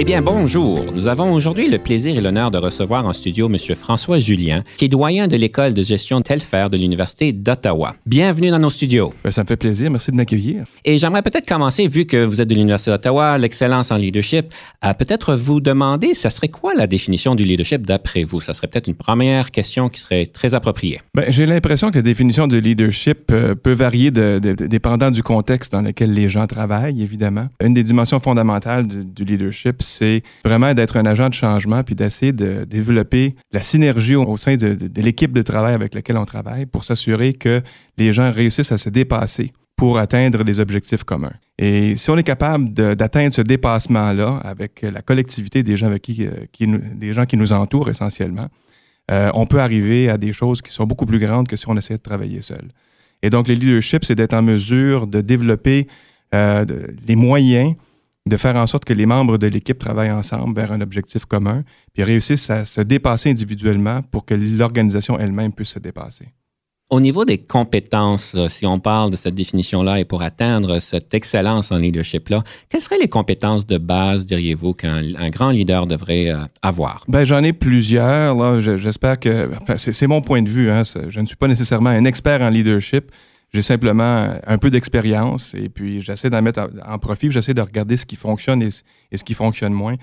Eh bien, bonjour. Nous avons aujourd'hui le plaisir et l'honneur de recevoir en studio M. François Julien, qui est doyen de l'école de gestion Telfer de l'Université d'Ottawa. Bienvenue dans nos studios. Ben, ça me fait plaisir. Merci de m'accueillir. Et j'aimerais peut-être commencer, vu que vous êtes de l'Université d'Ottawa, l'excellence en leadership, à peut-être vous demander, ça serait quoi la définition du leadership d'après vous? Ça serait peut-être une première question qui serait très appropriée. Ben, J'ai l'impression que la définition de leadership euh, peut varier de, de, de, dépendant du contexte dans lequel les gens travaillent, évidemment. Une des dimensions fondamentales du, du leadership, c'est vraiment d'être un agent de changement puis d'essayer de développer la synergie au, sein de, l'équipe de travail avec laquelle on travaille pour s'assurer que les gens réussissent à se dépasser pour atteindre des objectifs communs. Et si on est capable d'atteindre ce dépassement-là avec la collectivité des gens, avec qui, euh, qui, des gens qui nous entourent essentiellement, euh, on peut arriver à des choses qui sont beaucoup plus grandes que si on essayait de travailler seul. Et donc, le leadership, c'est d'être en mesure de développer euh, les moyens de faire en sorte que les membres de l'équipe travaillent ensemble vers un objectif commun, puis réussissent à se dépasser individuellement pour que l'organisation elle-même puisse se dépasser. Au niveau des compétences, si on parle de cette définition-là et pour atteindre cette excellence en leadership-là, quelles seraient les compétences de base, diriez-vous, qu'un grand leader devrait euh, avoir? Ben, j'en ai plusieurs. Là. J'espère que... Enfin, c'est mon point de vue. Hein. Je ne suis pas nécessairement un expert en leadership. J'ai simplement un peu d'expérience et puis j'essaie d'en mettre en profit. J'essaie de regarder ce qui fonctionne et, ce qui fonctionne moins.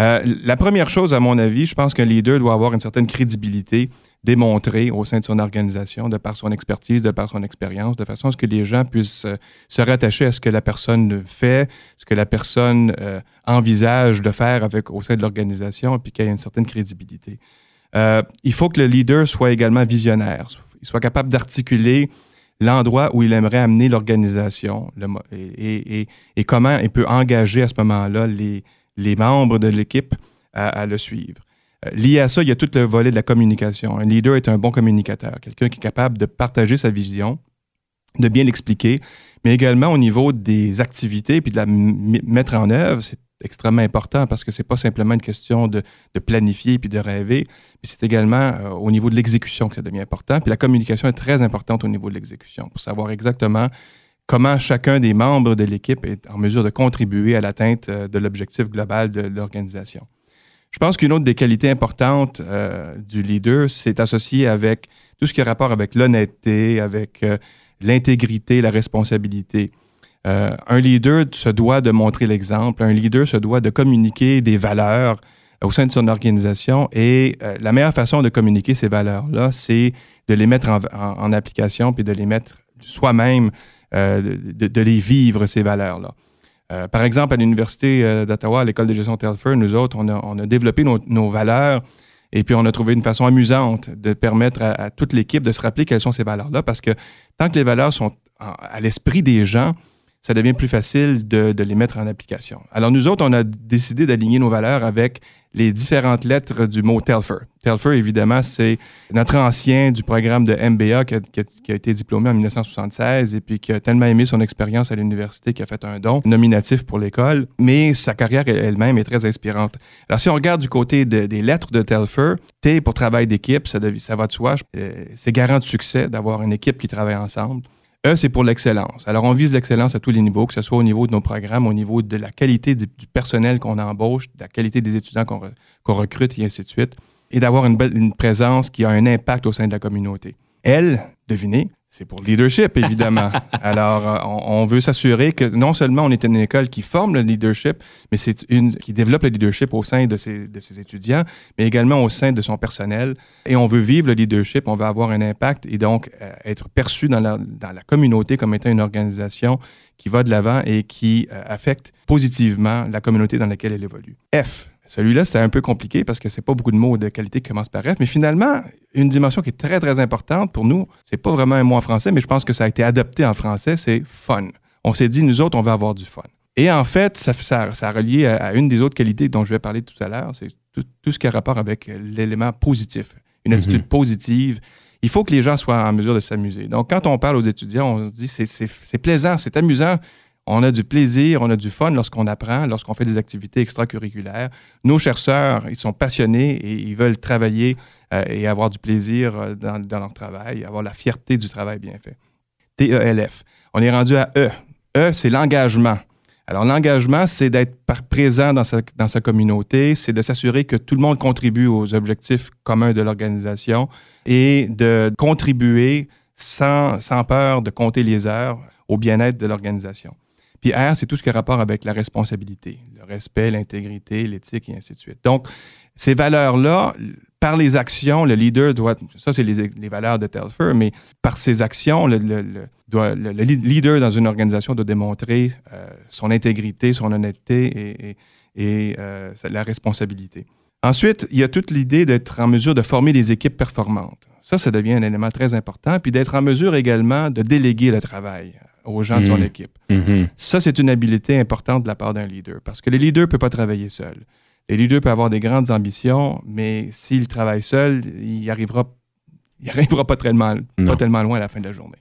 Euh, la première chose, à mon avis, je pense qu'un leader doit avoir une certaine crédibilité démontrée au sein de son organisation, de par son expertise, de par son expérience, de façon à ce que les gens puissent euh, se rattacher à ce que la personne fait, ce que la personne euh, envisage de faire avec, au sein de l'organisation, puis qu'il y ait une certaine crédibilité. Il faut que le leader soit également visionnaire, il soit capable d'articuler l'endroit où il aimerait amener l'organisation et, comment il peut engager à ce moment-là les membres de l'équipe à, le suivre. Euh, lié à ça, il y a tout le volet de la communication. Un leader est un bon communicateur, quelqu'un qui est capable de partager sa vision, de bien l'expliquer, mais également au niveau des activités puis de la mettre en œuvre, extrêmement important parce que c'est pas simplement une question de, planifier puis de rêver, mais c'est également euh, au niveau de l'exécution que ça devient important. Puis la communication est très importante au niveau de l'exécution pour savoir exactement comment chacun des membres de l'équipe est en mesure de contribuer à l'atteinte euh, de l'objectif global de l'organisation. Je pense qu'une autre des qualités importantes euh, du leader, c'est associé avec tout ce qui a rapport avec l'honnêteté, avec l'intégrité, la responsabilité. Euh, un leader se doit de montrer l'exemple, un leader se doit de communiquer des valeurs au sein de son organisation et euh, la meilleure façon de communiquer ces valeurs-là, c'est de les mettre en, application puis de les mettre soi-même euh, de, les vivre, ces valeurs-là. Euh, par exemple, à l'Université euh, d'Ottawa, à l'École de gestion Telfer, nous autres, on a, développé nos, valeurs et puis on a trouvé une façon amusante de permettre à, toute l'équipe de se rappeler quelles sont ces valeurs-là parce que tant que les valeurs sont à l'esprit des gens, ça devient plus facile de, les mettre en application. Alors nous autres, on a décidé d'aligner nos valeurs avec les différentes lettres du mot Telfer. Telfer, évidemment, c'est notre ancien du programme de MBA qui a, été diplômé en 1976 et puis qui a tellement aimé son expérience à l'université qu'il a fait un don nominatif pour l'école, mais sa carrière elle-même est très inspirante. Alors, si on regarde du côté de, des lettres de Telfer, T pour travail d'équipe, ça, ça va de soi, euh, c'est garant de succès d'avoir une équipe qui travaille ensemble. E, c'est pour l'excellence. Alors, on vise l'excellence à tous les niveaux, que ce soit au niveau de nos programmes, au niveau de la qualité du, personnel qu'on embauche, de la qualité des étudiants qu'on qu recrute et ainsi de suite, et d'avoir une, une présence qui a un impact au sein de la communauté. Elle, devinez, c'est pour le leadership, évidemment. Alors, on, on veut s'assurer que non seulement on est une école qui forme le leadership, mais c'est une qui développe le leadership au sein de ses, de ses étudiants, mais également au sein de son personnel. Et on veut vivre le leadership, on veut avoir un impact et donc euh, être perçu dans la, dans la communauté comme étant une organisation qui va de l'avant et qui euh, affecte positivement la communauté dans laquelle elle évolue. F, celui-là, c'était un peu compliqué parce que c'est pas beaucoup de mots de qualité qui commencent par F, mais finalement, une dimension qui est très, très importante pour nous, c'est pas vraiment un mot en français, mais je pense que ça a été adopté en français, c'est fun. on s'est dit, nous autres, on va avoir du fun. Et en fait, ça, ça, ça a relié à, une des autres qualités dont je vais parler tout à l'heure, c'est tout, ce qui a rapport avec l'élément positif, une attitude mhm. positive. Il faut que les gens soient en mesure de s'amuser. Donc, quand on parle aux étudiants, on se dit, c'est plaisant, c'est amusant. On a du plaisir, on a du fun lorsqu'on apprend, lorsqu'on fait des activités extracurriculaires. Nos chercheurs, ils sont passionnés et ils veulent travailler euh, et avoir du plaisir euh, dans, leur travail, avoir la fierté du travail bien fait. T-E-L-F. On est rendu à E. E, c'est l'engagement. Alors, l'engagement, c'est d'être présent dans sa, dans sa communauté, c'est de s'assurer que tout le monde contribue aux objectifs communs de l'organisation et de contribuer sans, sans peur de compter les heures au bien-être de l'organisation. Puis R, c'est tout ce qui a rapport avec la responsabilité, le respect, l'intégrité, l'éthique et ainsi de suite. Donc, ces valeurs-là, par les actions, le leader doit, ça c'est les, valeurs de Telfer, mais par ses actions, le, leader dans une organisation doit démontrer euh, son intégrité, son honnêteté et, et, euh, la responsabilité. Ensuite, il y a toute l'idée d'être en mesure de former des équipes performantes. Ça, ça devient un élément très important, puis d'être en mesure également de déléguer le travail aux gens de son mmh. équipe. Mmh. Ça, c'est une habileté importante de la part d'un leader, parce que le leader ne peut pas travailler seul. Le leader peut avoir des grandes ambitions, mais s'il travaille seul, il arrivera, il arrivera pas, tellement, pas tellement loin à la fin de la journée.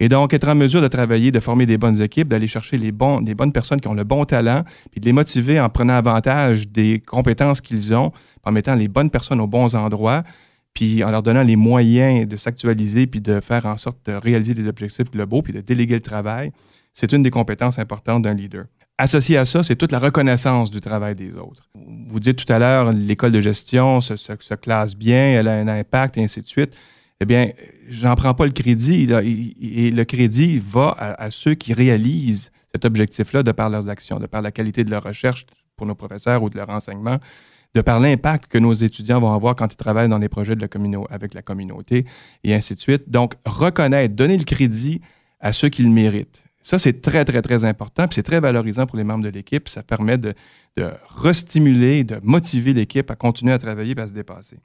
Et donc, être en mesure de travailler, de former des bonnes équipes, d'aller chercher les, bons, les bonnes personnes qui ont le bon talent, puis de les motiver en prenant avantage des compétences qu'ils ont, en mettant les bonnes personnes aux bons endroits, puis en leur donnant les moyens de s'actualiser, puis de faire en sorte de réaliser des objectifs globaux, puis de déléguer le travail, c'est une des compétences importantes d'un leader. Associé à ça, c'est toute la reconnaissance du travail des autres. Vous dites tout à l'heure, l'école de gestion se, classe bien, elle a un impact, et ainsi de suite. Eh bien, j'en prends pas le crédit. et le crédit va à, ceux qui réalisent cet objectif-là de par leurs actions, de par la qualité de leur recherche pour nos professeurs ou de leur enseignement, de par l'impact que nos étudiants vont avoir quand ils travaillent dans les projets de la avec la communauté, et ainsi de suite. Donc, reconnaître, donner le crédit à ceux qui le méritent. Ça, c'est très, très, très important, puis c'est très valorisant pour les membres de l'équipe. Ça permet de, de restimuler, de motiver l'équipe à continuer à travailler et à se dépasser.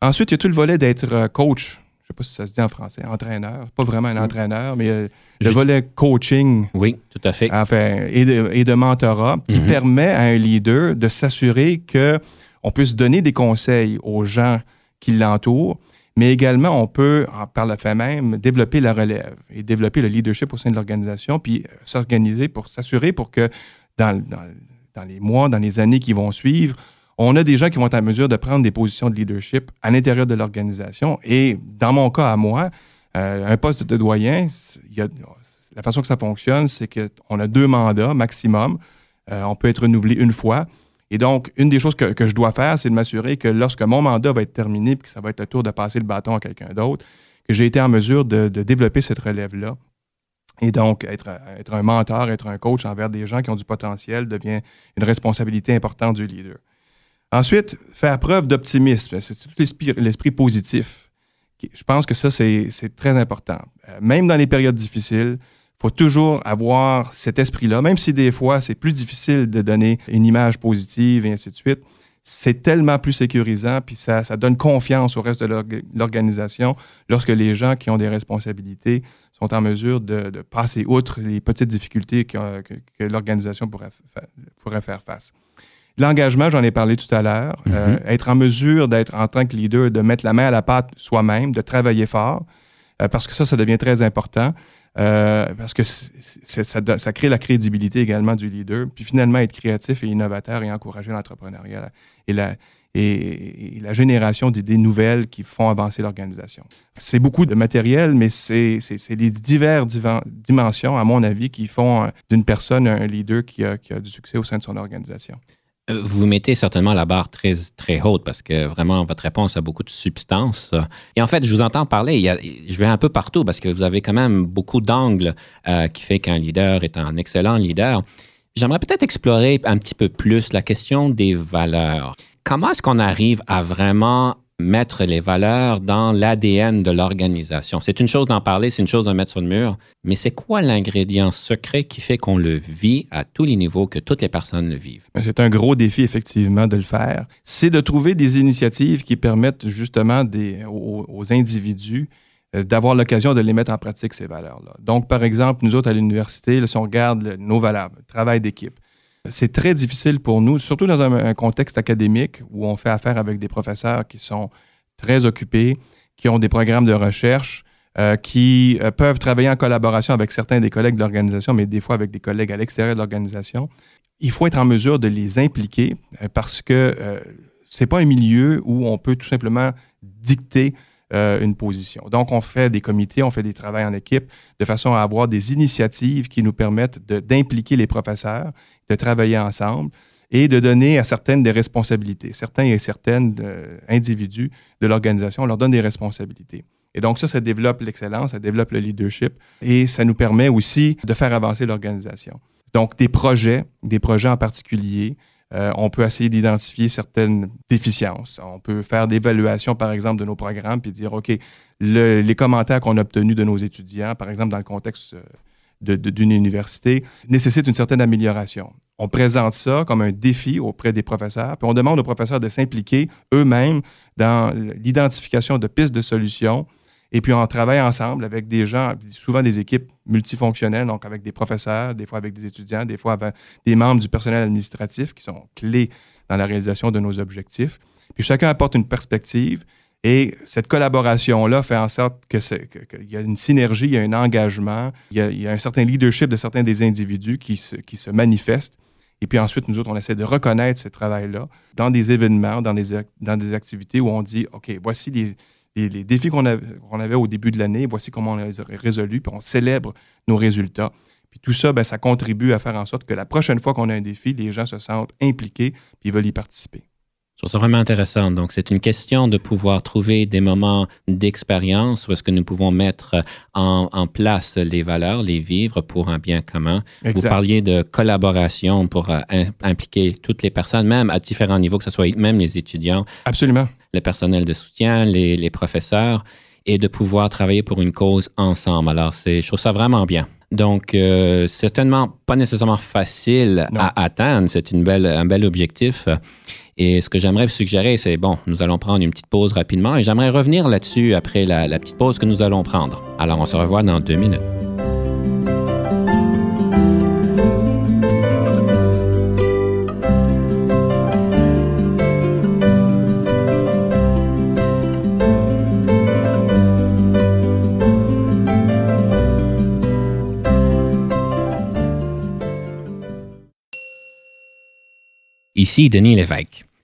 Ensuite, il y a tout le volet d'être euh, coach. Je ne sais pas si ça se dit en français, entraîneur. Pas vraiment un entraîneur, mais euh, le volet coaching. Oui, tout à fait. Enfin, et de, et de mentorat qui mhm. permet à un leader de s'assurer qu'on puisse donner des conseils aux gens qui l'entourent, mais également, on peut, par le fait même, développer la relève et développer le leadership au sein de l'organisation, puis euh, s'organiser pour s'assurer pour que dans, dans, les mois, dans les années qui vont suivre, on a des gens qui vont être en mesure de prendre des positions de leadership à l'intérieur de l'organisation. Et dans mon cas à moi, euh, un poste de doyen, la façon que ça fonctionne, c'est qu'on a deux mandats maximum. Euh, on peut être renouvelé une fois. Et donc, une des choses que, je dois faire, c'est de m'assurer que lorsque mon mandat va être terminé, puis que ça va être le tour de passer le bâton à quelqu'un d'autre, que j'ai été en mesure de, développer cette relève-là. Et donc, être, être, un mentor, être un coach envers des gens qui ont du potentiel devient une responsabilité importante du leader. Ensuite, faire preuve d'optimisme. C'est tout l'esprit positif. Je pense que ça, c'est très important. Euh, même dans les périodes difficiles, faut toujours avoir cet esprit-là, même si des fois c'est plus difficile de donner une image positive et ainsi de suite. C'est tellement plus sécurisant, puis ça, donne confiance au reste de l'organisation lorsque les gens qui ont des responsabilités sont en mesure de, passer outre les petites difficultés que, l'organisation pourrait faire face. L'engagement, j'en ai parlé tout à l'heure. Mm-hmm. Euh, être en mesure d'être en tant que leader, de mettre la main à la pâte soi-même, de travailler fort, euh, parce que ça, ça devient très important. Euh, parce que ça, crée la crédibilité également du leader. Puis finalement, être créatif et innovateur et encourager l'entrepreneuriat et la, et, la génération d'idées nouvelles qui font avancer l'organisation. C'est beaucoup de matériel, mais c'est les diverses dimensions, à mon avis, qui font d'une personne un leader qui a, qui a du succès au sein de son organisation. Euh, vous mettez certainement la barre très, très haute parce que vraiment, votre réponse a beaucoup de substance. Et en fait, je vous entends parler, je vais un peu partout parce que vous avez quand même beaucoup d'angles euh, qui fait qu'un leader est un excellent leader. J'aimerais peut-être explorer un petit peu plus la question des valeurs. Comment est-ce qu'on arrive à vraiment mettre les valeurs dans l'ADN de l'organisation. C'est une chose d'en parler, c'est une chose de mettre sur le mur, mais c'est quoi l'ingrédient secret qui fait qu'on le vit à tous les niveaux, que toutes les personnes le vivent? C'est un gros défi, effectivement, de le faire. C'est de trouver des initiatives qui permettent justement des, aux, individus euh, d'avoir l'occasion de les mettre en pratique, ces valeurs-là. Donc, par exemple, nous autres à l'université, si on regarde nos valeurs, le travail d'équipe, c'est très difficile pour nous, surtout dans un, contexte académique où on fait affaire avec des professeurs qui sont très occupés, qui ont des programmes de recherche, euh, qui euh, peuvent travailler en collaboration avec certains des collègues de l'organisation, mais des fois avec des collègues à l'extérieur de l'organisation. Il faut être en mesure de les impliquer parce que ce n'est pas un milieu où on peut tout simplement dicter euh, une position. Donc, on fait des comités, on fait des travaux en équipe de façon à avoir des initiatives qui nous permettent d'impliquer les professeurs, de travailler ensemble et de donner à certaines des responsabilités. Certains et certaines euh, individus de l'organisation, on leur donne des responsabilités. Et donc ça, ça développe l'excellence, ça développe le leadership et ça nous permet aussi de faire avancer l'organisation. Donc des projets, des projets en particulier, euh, on peut essayer d'identifier certaines déficiences. On peut faire d'évaluation, par exemple, de nos programmes, puis dire, OK, les commentaires qu'on a obtenus de nos étudiants, par exemple, dans le contexte euh, d'une université, nécessitent une certaine amélioration. On présente ça comme un défi auprès des professeurs, puis on demande aux professeurs de s'impliquer eux-mêmes dans l'identification de pistes de solutions et puis, on travaille ensemble avec des gens, souvent des équipes multifonctionnelles, donc avec des professeurs, des fois avec des étudiants, des fois avec des membres du personnel administratif qui sont clés dans la réalisation de nos objectifs. Puis, chacun apporte une perspective. Et cette collaboration-là fait en sorte qu'il y a une synergie, il y a un engagement, il y a, un certain leadership de certains des individus qui se, qui se manifestent. Et puis ensuite, nous autres, on essaie de reconnaître ce travail-là dans des événements, dans des, dans des activités où on dit, OK, voici les, les, défis qu'on avait, au début de l'année, voici comment on les a résolus, puis on célèbre nos résultats. Puis tout ça, ben, ça contribue à faire en sorte que la prochaine fois qu'on a un défi, les gens se sentent impliqués puis veulent y participer. Je trouve ça vraiment intéressant. Donc, c'est une question de pouvoir trouver des moments d'expérience où est-ce que nous pouvons mettre en, place les valeurs, les vivre pour un bien commun. Vous parliez de collaboration pour euh, impliquer toutes les personnes, même à différents niveaux, que ce soit même les étudiants. Absolument le personnel de soutien, les, professeurs, et de pouvoir travailler pour une cause ensemble. Alors, je trouve ça vraiment bien. Donc, euh, certainement pas nécessairement facile à atteindre. C'est une belle, un bel objectif. Et ce que j'aimerais suggérer, c'est, bon, nous allons prendre une petite pause rapidement et j'aimerais revenir là-dessus après la petite pause que nous allons prendre. Alors, on se revoit dans deux minutes. Ici Denis Lévesque.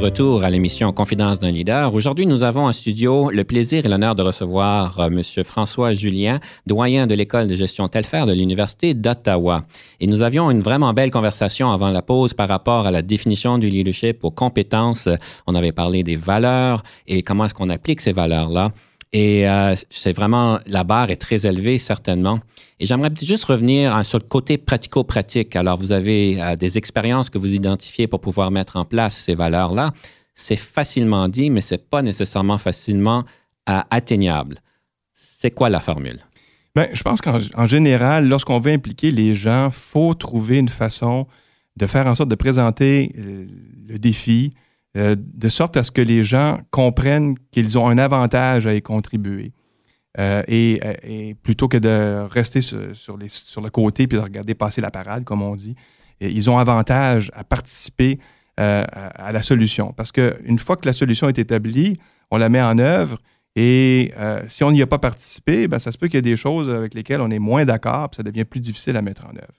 retour à l'émission Confidence d'un leader. Aujourd'hui, nous avons en studio le plaisir et l'honneur de recevoir euh, M. François Julien, doyen de l'école de gestion Telfer de l'Université d'Ottawa. Et nous avions une vraiment belle conversation avant la pause par rapport à la définition du leadership, aux compétences. On avait parlé des valeurs et comment est-ce qu'on applique ces valeurs-là. Et euh, c'est vraiment, la barre est très élevée, certainement. Et j'aimerais juste revenir hein, sur le côté pratico-pratique. Alors, vous avez euh, des expériences que vous identifiez pour pouvoir mettre en place ces valeurs-là. C'est facilement dit, mais c'est pas nécessairement facilement euh, atteignable. C'est quoi la formule? Bien, je pense qu'en général, lorsqu'on veut impliquer les gens, faut trouver une façon de faire en sorte de présenter le défi, euh, de sorte à ce que les gens comprennent qu'ils ont un avantage à y contribuer. Euh, et, plutôt que de rester sur, le côté puis de regarder passer la parade, comme on dit, ils ont avantage à participer euh, à, la solution. Parce qu'une fois que la solution est établie, on la met en œuvre et si on n'y a pas participé, ben, ça se peut qu'il y ait des choses avec lesquelles on est moins d'accord, ça devient plus difficile à mettre en œuvre.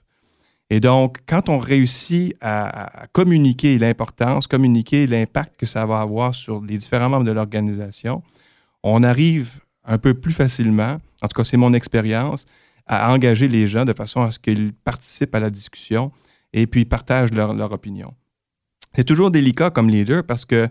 Et donc, quand on réussit à, communiquer l'importance, communiquer l'impact que ça va avoir sur les différents membres de l'organisation, on arrive un peu plus facilement, en tout cas c'est mon expérience, à engager les gens de façon à ce qu'ils participent à la discussion et puis partagent leur, opinion. C'est toujours délicat comme leader parce que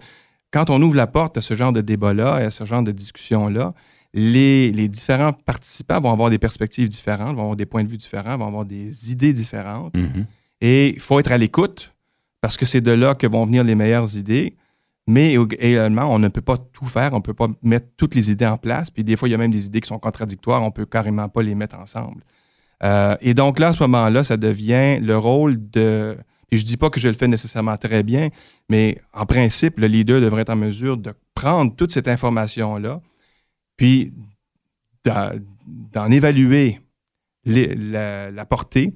quand on ouvre la porte à ce genre de débat-là et à ce genre de discussion-là, les, différents participants vont avoir des perspectives différentes, vont avoir des points de vue différents, vont avoir des idées différentes. Mm-hmm. Et il faut être à l'écoute parce que c'est de là que vont venir les meilleures idées. Mais également, on ne peut pas tout faire, on ne peut pas mettre toutes les idées en place. Puis des fois, il y a même des idées qui sont contradictoires, on ne peut carrément pas les mettre ensemble. Euh, et donc là, à ce moment-là, ça devient le rôle de... Et je ne dis pas que je le fais nécessairement très bien, mais en principe, le leader devrait être en mesure de prendre toute cette information-là, puis d'en évaluer la, portée,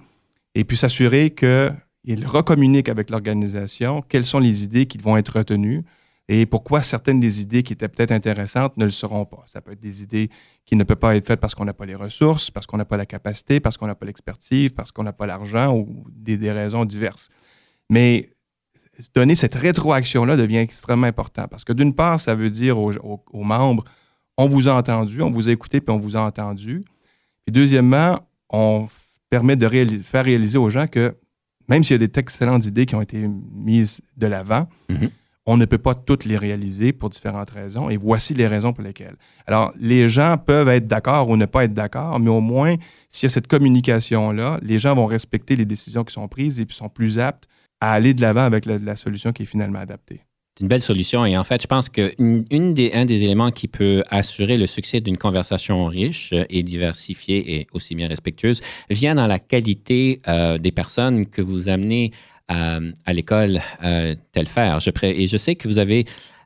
et puis s'assurer qu'il recommunique avec l'organisation quelles sont les idées qui vont être retenues, et pourquoi certaines des idées qui étaient peut-être intéressantes ne le seront pas. Ça peut être des idées qui ne peuvent pas être faites parce qu'on n'a pas les ressources, parce qu'on n'a pas la capacité, parce qu'on n'a pas l'expertise, parce qu'on n'a pas l'argent ou des, raisons diverses. Mais donner cette rétroaction-là devient extrêmement important parce que d'une part, ça veut dire aux, membres, on vous a entendu, on vous a écouté, puis on vous a entendu. Puis deuxièmement, on permet de faire réaliser aux gens que même s'il y a des excellentes idées qui ont été mises de l'avant, mm-hmm on ne peut pas toutes les réaliser pour différentes raisons, et voici les raisons pour lesquelles. Alors, les gens peuvent être d'accord ou ne pas être d'accord, mais au moins, s'il y a cette communication-là, les gens vont respecter les décisions qui sont prises et puis sont plus aptes à aller de l'avant avec la, solution qui est finalement adaptée. C'est une belle solution et en fait, je pense qu'un des, des éléments qui peut assurer le succès d'une conversation riche et diversifiée et aussi bien respectueuse vient dans la qualité euh, des personnes que vous amenez à, l'école euh, Telfer. Je, et je sais que vous avez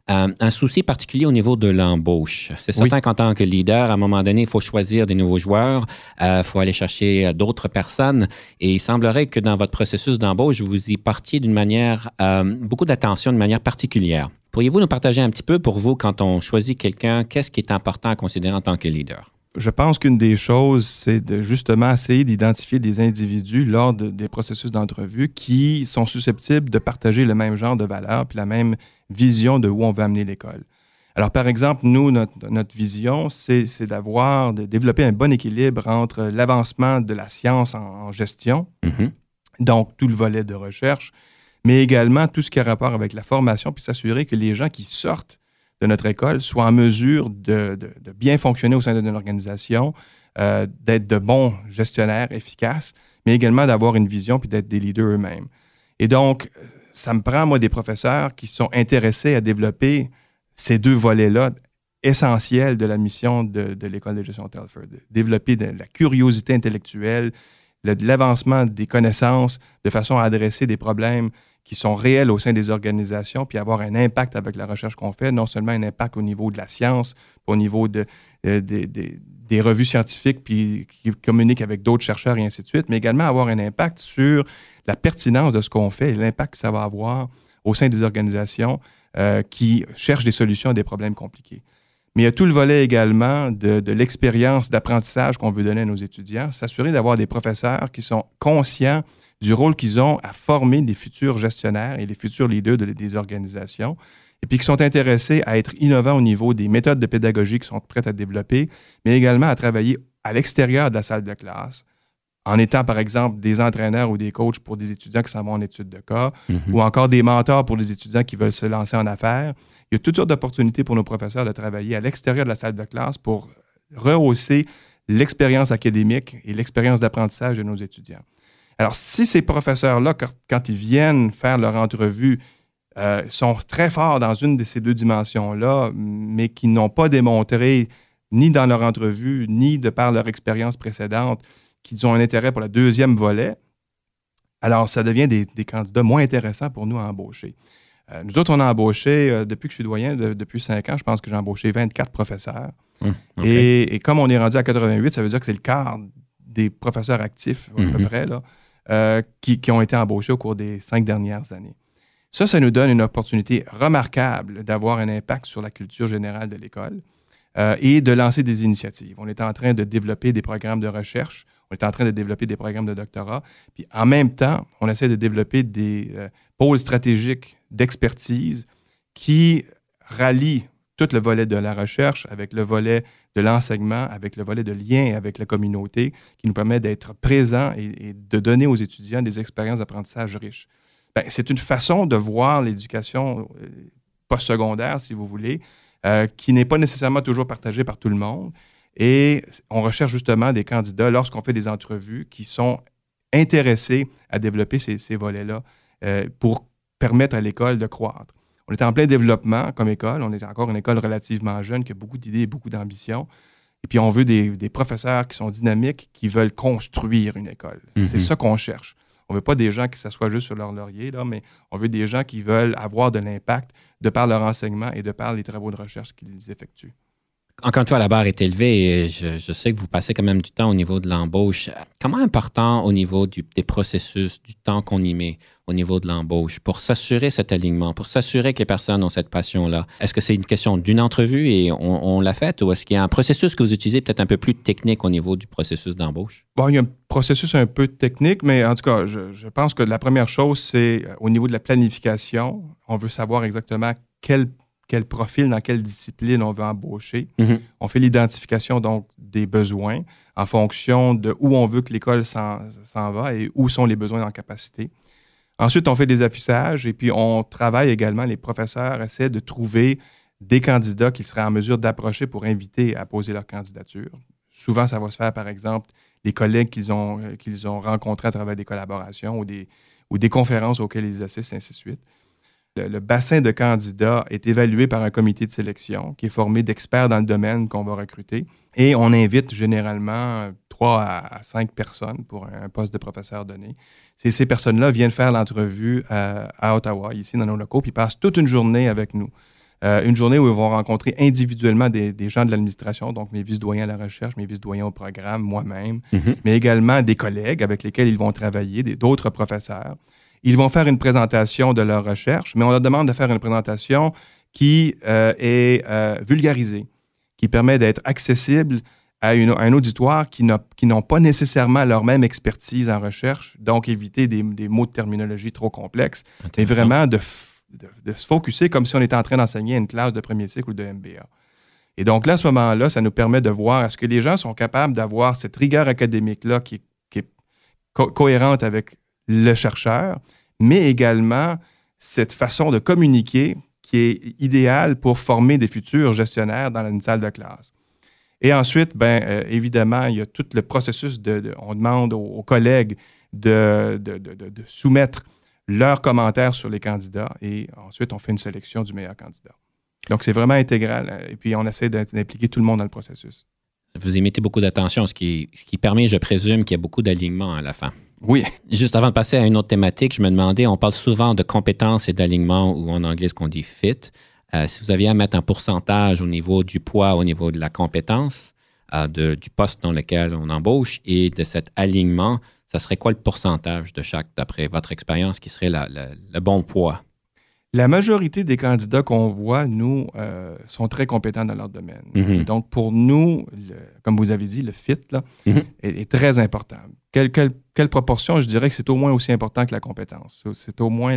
euh, un souci particulier au niveau de l'embauche. C'est certain qu'en tant que leader, à un moment donné, il faut choisir des nouveaux joueurs, il euh, faut aller chercher d'autres personnes. Et il semblerait que dans votre processus d'embauche, vous y partiez d'une manière, beaucoup d'attention, de manière particulière. Pourriez-vous nous partager un petit peu pour vous, quand on choisit quelqu'un, qu'est-ce qui est important à considérer en tant que leader? Je pense qu'une des choses, c'est de justement essayer d'identifier des individus lors des processus d'entrevue qui sont susceptibles de partager le même genre de valeurs puis la même vision de où on veut amener l'école. Alors, par exemple, nous, notre, vision, c'est d'avoir, de développer un bon équilibre entre l'avancement de la science en, gestion, mm-hmm. donc tout le volet de recherche, mais également tout ce qui a rapport avec la formation, puis s'assurer que les gens qui sortent de notre école soient en mesure de, bien fonctionner au sein d'une organisation, euh, d'être de bons gestionnaires efficaces, mais également d'avoir une vision puis d'être des leaders eux-mêmes. Et donc, ça me prend, moi, des professeurs qui sont intéressés à développer ces deux volets-là essentiels de la mission de, l'école de gestion Telford. Développer de la curiosité intellectuelle, l'avancement des connaissances de façon à adresser des problèmes qui sont réels au sein des organisations, puis avoir un impact avec la recherche qu'on fait, non seulement un impact au niveau de la science, au niveau euh, des revues scientifiques, puis qui communiquent avec d'autres chercheurs et ainsi de suite, mais également avoir un impact sur la pertinence de ce qu'on fait et l'impact que ça va avoir au sein des organisations euh, qui cherchent des solutions à des problèmes compliqués. Mais il y a tout le volet également de l'expérience d'apprentissage qu'on veut donner à nos étudiants, s'assurer d'avoir des professeurs qui sont conscients du rôle qu'ils ont à former des futurs gestionnaires et les futurs leaders des organisations, et puis qui sont intéressés à être innovants au niveau des méthodes de pédagogie qui sont prêtes à développer, mais également à travailler à l'extérieur de la salle de classe, en étant par exemple des entraîneurs ou des coachs pour des étudiants qui s'en vont en études de cas, mm-hmm. ou encore des mentors pour des étudiants qui veulent se lancer en affaires. Il y a toutes sortes d'opportunités pour nos professeurs de travailler à l'extérieur de la salle de classe pour rehausser l'expérience académique et l'expérience d'apprentissage de nos étudiants. Alors, si ces professeurs-là, quand, ils viennent faire leur entrevue, euh, sont très forts dans une de ces deux dimensions-là, mais qui n'ont pas démontré, ni dans leur entrevue, ni de par leur expérience précédente, qu'ils ont un intérêt pour le deuxième volet, alors ça devient des, candidats moins intéressants pour nous à embaucher. Euh, nous autres, on a embauché, euh, depuis que je suis doyen, depuis cinq ans, je pense que j'ai embauché 24 professeurs. Hum, et, et, comme on est rendu à 88, ça veut dire que c'est le quart des professeurs actifs, à peu mhm. près, là, euh, qui, ont été embauchés au cours des cinq dernières années. Ça, ça nous donne une opportunité remarquable d'avoir un impact sur la culture générale de l'école euh, et de lancer des initiatives. On est en train de développer des programmes de recherche, on est en train de développer des programmes de doctorat, puis en même temps, on essaie de développer des euh, pôles stratégiques d'expertise qui rallient tout le volet de la recherche avec le volet de l'enseignement, avec le volet de lien avec la communauté, qui nous permet d'être présents et, de donner aux étudiants des expériences d'apprentissage riches. Ben, c'est une façon de voir l'éducation euh, postsecondaire, si vous voulez, euh, qui n'est pas nécessairement toujours partagée par tout le monde. Et on recherche justement des candidats lorsqu'on fait des entrevues qui sont intéressés à développer ces, volets-là euh, pour permettre à l'école de croître. On est en plein développement comme école. On est encore une école relativement jeune qui a beaucoup d'idées et beaucoup d'ambitions. Et puis, on veut des, professeurs qui sont dynamiques, qui veulent construire une école. C'est mhm. ça qu'on cherche. On ne veut pas des gens qui s'assoient juste sur leur laurier, là, mais on veut des gens qui veulent avoir de l'impact de par leur enseignement et de par les travaux de recherche qu'ils effectuent encore une fois, la barre est élevée et je, sais que vous passez quand même du temps au niveau de l'embauche. Comment important au niveau des processus, du temps qu'on y met au niveau de l'embauche pour s'assurer cet alignement, pour s'assurer que les personnes ont cette passion-là? Est-ce que c'est une question d'une entrevue et on, l'a faite ou est-ce qu'il y a un processus que vous utilisez peut-être un peu plus technique au niveau du processus d'embauche? Bon, il y a un processus un peu technique, mais en tout cas, je, pense que la première chose, c'est euh, au niveau de la planification. On veut savoir exactement quel quel profil, dans quelle discipline on veut embaucher. Mhm. On fait l'identification donc des besoins en fonction de où on veut que l'école s'en va et où sont les besoins en capacité. Ensuite, on fait des affichages et puis on travaille également, les professeurs essaient de trouver des candidats qu'ils seraient en mesure d'approcher pour inviter à poser leur candidature. Souvent, ça va se faire, par exemple, les collègues qu'ils ont, euh, qu'ils ont rencontrés à travers des collaborations ou des, ou des conférences auxquelles ils assistent, ainsi de suite le, bassin de candidats est évalué par un comité de sélection qui est formé d'experts dans le domaine qu'on va recruter. Et on invite généralement trois à cinq personnes pour un poste de professeur donné. ces personnes-là viennent faire l'entrevue à, Ottawa, ici dans nos locaux, puis passent toute une journée avec nous. Euh, une journée où ils vont rencontrer individuellement des, gens de l'administration, donc mes vice-doyens à la recherche, mes vice-doyens au programme, moi-même, mm-hmm. mais également des collègues avec lesquels ils vont travailler, d'autres professeurs. Ils vont faire une présentation de leur recherche, mais on leur demande de faire une présentation qui euh, est euh, vulgarisée, qui permet d'être accessible à, un auditoire qui n'ont pas nécessairement leur même expertise en recherche, donc éviter des, mots de terminologie trop complexes, mais vraiment de, se focuser comme si on était en train d'enseigner une classe de premier cycle ou de MBA. Et donc là, à ce moment-là, ça nous permet de voir est-ce que les gens sont capables d'avoir cette rigueur académique-là qui, est cohérente avec le chercheur, mais également cette façon de communiquer qui est idéale pour former des futurs gestionnaires dans une salle de classe. Et ensuite, ben, euh, évidemment, il y a tout le processus de, on demande aux, collègues de, de, soumettre leurs commentaires sur les candidats et ensuite on fait une sélection du meilleur candidat. Donc c'est vraiment intégral euh, et puis on essaie d'impliquer tout le monde dans le processus. Vous y mettez beaucoup d'attention, ce qui, ce qui permet, je présume, qu'il y a beaucoup d'alignement à la fin. Oui. Juste avant de passer à une autre thématique, je me demandais, on parle souvent de compétences et d'alignement, ou en anglais, ce qu'on dit fit. Euh, si vous aviez à mettre un pourcentage au niveau du poids, au niveau de la compétence, euh, du poste dans lequel on embauche et de cet alignement, ça serait quoi le pourcentage de chaque, d'après votre expérience, qui serait le bon poids? La majorité des candidats qu'on voit, nous, euh, sont très compétents dans leur domaine. Mhm. Donc, pour nous, comme vous avez dit, le fit mhm. est, très important. Quelle, proportion? Je dirais que c'est au moins aussi important que la compétence. C'est au moins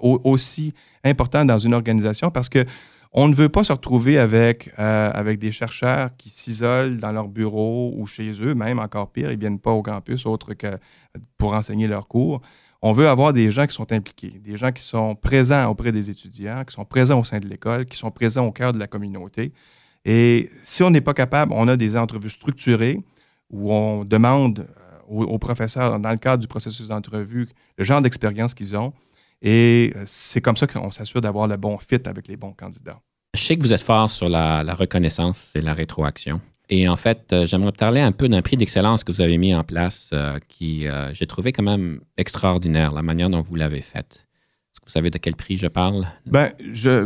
aussi important dans une organisation parce que on ne veut pas se retrouver avec, euh, avec des chercheurs qui s'isolent dans leur bureau ou chez eux, même encore pire, ils ne viennent pas au campus autre que pour enseigner leurs cours on veut avoir des gens qui sont impliqués, des gens qui sont présents auprès des étudiants, qui sont présents au sein de l'école, qui sont présents au cœur de la communauté. Et si on n'est pas capable, on a des entrevues structurées où on demande euh, aux, professeurs, dans le cadre du processus d'entrevue, le genre d'expérience qu'ils ont. Et euh, c'est comme ça qu'on s'assure d'avoir le bon fit avec les bons candidats. Je sais que vous êtes fort sur la, la reconnaissance et la rétroaction. Et en fait, euh, j'aimerais parler un peu d'un prix d'excellence que vous avez mis en place euh, qui, euh, j'ai trouvé quand même extraordinaire, la manière dont vous l'avez fait. Vous savez de quel prix je parle? Ben,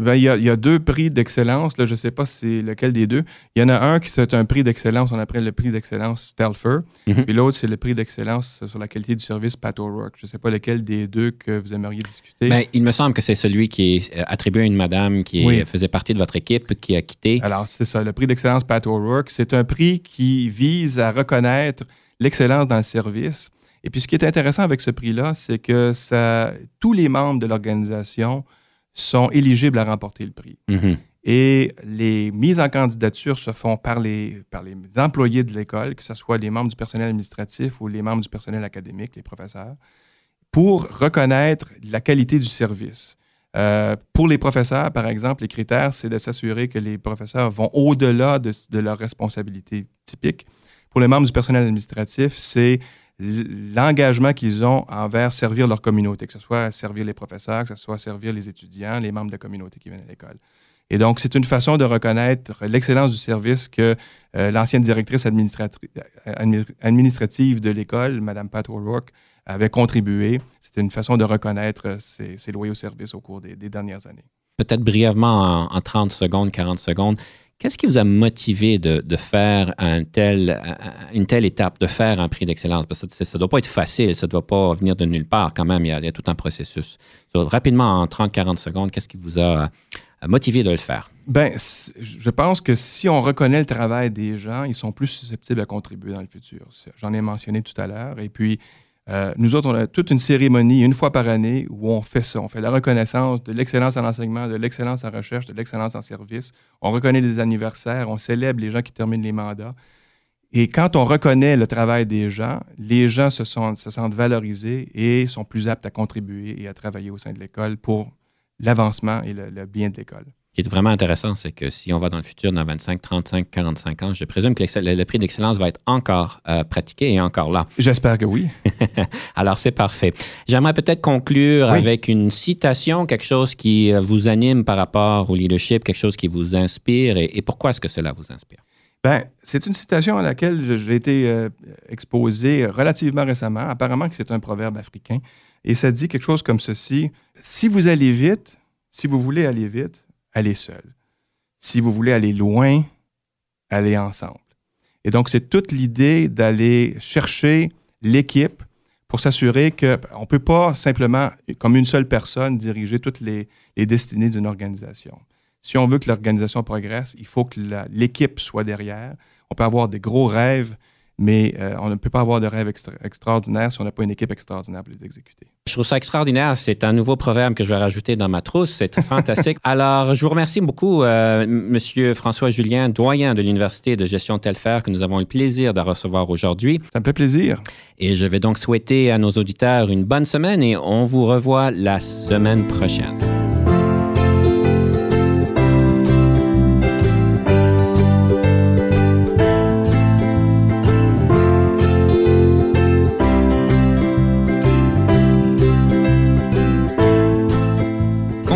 ben il y, a deux prix d'excellence. je ne sais pas si c'est lequel des deux. Il y en a un qui c'est un prix d'excellence, on appelle le prix d'excellence Stelfer. Mhm. Puis l'autre, c'est le prix d'excellence sur la qualité du service Pat O'Rourke. Je ne sais pas lequel des deux que vous aimeriez discuter. Ben, il me semble que c'est celui qui est euh, attribué à une madame qui faisait partie de votre équipe, qui a quitté. Alors, c'est ça. Le prix d'excellence Pat O'Rourke, c'est un prix qui vise à reconnaître l'excellence dans le service et puis, ce qui est intéressant avec ce prix-là, c'est que ça, tous les membres de l'organisation sont éligibles à remporter le prix. Mm-hmm. Et les mises en candidature se font par les, par les employés de l'école, que ce soit les membres du personnel administratif ou les membres du personnel académique, les professeurs, pour reconnaître la qualité du service. Euh, pour les professeurs, par exemple, les critères, c'est de s'assurer que les professeurs vont au-delà de, de leurs responsabilités typiques. Pour les membres du personnel administratif, c'est l'engagement qu'ils ont envers servir leur communauté, que ce soit servir les professeurs, que ce soit servir les étudiants, les membres de la communauté qui viennent à l'école. Et donc, c'est une façon de reconnaître l'excellence du service que euh, l'ancienne directrice administrative de l'école, Mme Pat O'Rourke, avait contribué. C'était une façon de reconnaître ses, loyaux services au cours des, dernières années. Peut-être brièvement, en, 30 secondes, 40 secondes, Qu'est-ce qui vous a motivé de, faire une telle étape, de faire un prix d'excellence? Parce que ça ne doit pas être facile, ça ne doit pas venir de nulle part quand même, il y a, tout un processus. rapidement, en 30-40 secondes, qu'est-ce qui vous a motivé de le faire? Ben, je pense que si on reconnaît le travail des gens, ils sont plus susceptibles à contribuer dans le futur. J'en ai mentionné tout à l'heure. Et puis, euh, nous autres, on a toute une cérémonie une fois par année où on fait ça. On fait la reconnaissance de l'excellence en enseignement, de l'excellence en recherche, de l'excellence en service. On reconnaît les anniversaires, on célèbre les gens qui terminent les mandats. Et quand on reconnaît le travail des gens, les gens se, se sentent valorisés et sont plus aptes à contribuer et à travailler au sein de l'école pour l'avancement et le bien de l'école qui est vraiment intéressant, c'est que si on va dans le futur, dans 25, 35, 45 ans, je présume que le, prix d'excellence va être encore euh, pratiqué et encore là. J'espère que oui. Alors, c'est parfait. J'aimerais peut-être conclure avec une citation, quelque chose qui euh, vous anime par rapport au leadership, quelque chose qui vous inspire. Et, pourquoi est-ce que cela vous inspire? Ben, c'est une citation à laquelle j'ai été euh, exposé relativement récemment. Apparemment que c'est un proverbe africain. Et ça dit quelque chose comme ceci. Si vous allez vite, si vous voulez aller vite, allez seul. Si vous voulez aller loin, allez ensemble. Et donc, c'est toute l'idée d'aller chercher l'équipe pour s'assurer qu'on ne peut pas simplement, comme une seule personne, diriger toutes les, les destinées d'une organisation. Si on veut que l'organisation progresse, il faut que l'équipe soit derrière. On peut avoir des gros rêves, mais euh, on ne peut pas avoir de rêve extraordinaire si on n'a pas une équipe extraordinaire pour les exécuter. Je trouve ça extraordinaire. C'est un nouveau proverbe que je vais rajouter dans ma trousse. C'est fantastique. Alors, je vous remercie beaucoup, euh, Monsieur François Julien, doyen de l'Université de gestion Telfer, que nous avons le plaisir de recevoir aujourd'hui. Ça me fait plaisir. Et je vais donc souhaiter à nos auditeurs une bonne semaine et on vous revoit la semaine prochaine.